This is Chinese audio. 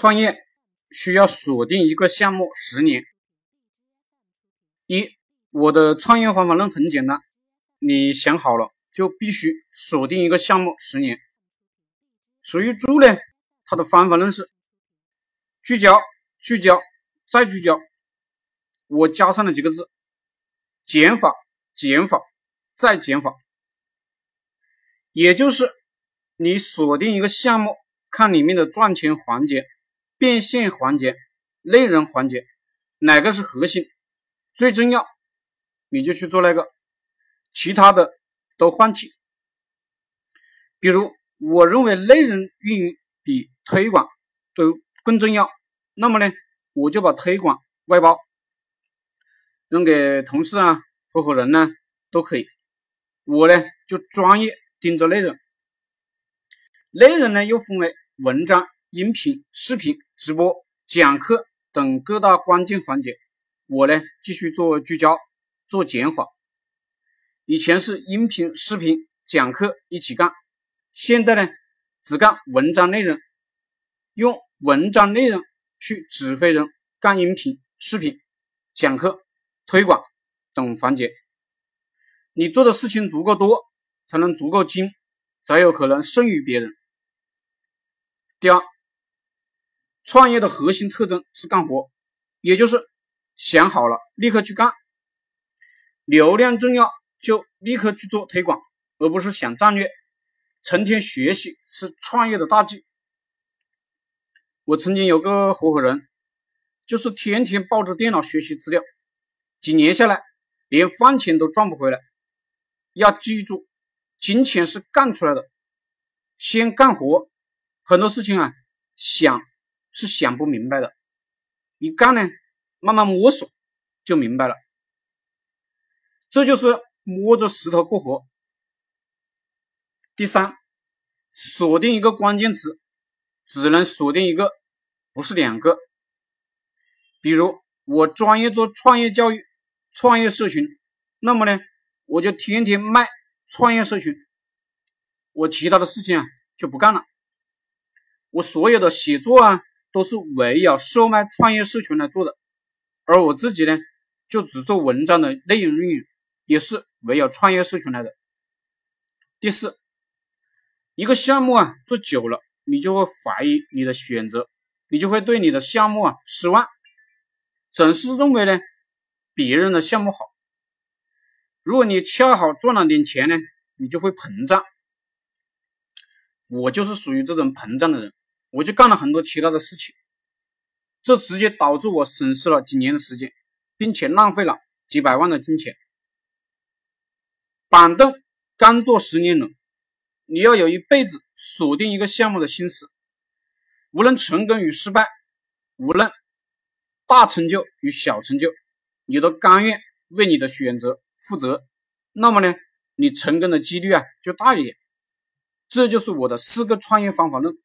创业需要锁定一个项目十年。一，我的创业方法论很简单，你想好了就必须锁定一个项目十年。属于猪呢，它的方法论是聚焦、聚焦再聚焦，我加上了几个字：减法、减法再减法。也就是你锁定一个项目，看里面的赚钱环节。变现环节、内容环节，哪个是核心、最重要，你就去做那个，其他的都放弃。比如，我认为内容运营比推广都更重要，那么呢，我就把推广外包，扔给同事啊、合伙人呢都可以。我呢就专业盯着内容，内容呢又分为文章。音频、视频、直播、讲课等各大关键环节，我呢继续做聚焦、做减法。以前是音频、视频、讲课一起干，现在呢只干文章内容，用文章内容去指挥人干音频、视频、讲课、推广等环节。你做的事情足够多，才能足够精，才有可能胜于别人。第二。创业的核心特征是干活，也就是想好了立刻去干。流量重要就立刻去做推广，而不是想战略。成天学习是创业的大忌。我曾经有个合伙人，就是天天抱着电脑学习资料，几年下来连饭钱都赚不回来。要记住，金钱是干出来的，先干活。很多事情啊，想。是想不明白的，一干呢，慢慢摸索就明白了。这就是摸着石头过河。第三，锁定一个关键词，只能锁定一个，不是两个。比如我专业做创业教育、创业社群，那么呢，我就天天卖创业社群，我其他的事情啊就不干了。我所有的写作啊。都是围绕售卖创业社群来做的，而我自己呢，就只做文章的内容运营，也是围绕创业社群来的。第四，一个项目啊做久了，你就会怀疑你的选择，你就会对你的项目啊失望，总是认为呢别人的项目好。如果你恰好赚了点钱呢，你就会膨胀。我就是属于这种膨胀的人。我就干了很多其他的事情，这直接导致我损失了几年的时间，并且浪费了几百万的金钱。板凳刚坐十年冷，你要有一辈子锁定一个项目的心思。无论成功与失败，无论大成就与小成就，你都甘愿为你的选择负责。那么呢，你成功的几率啊就大一点。这就是我的四个创业方法论。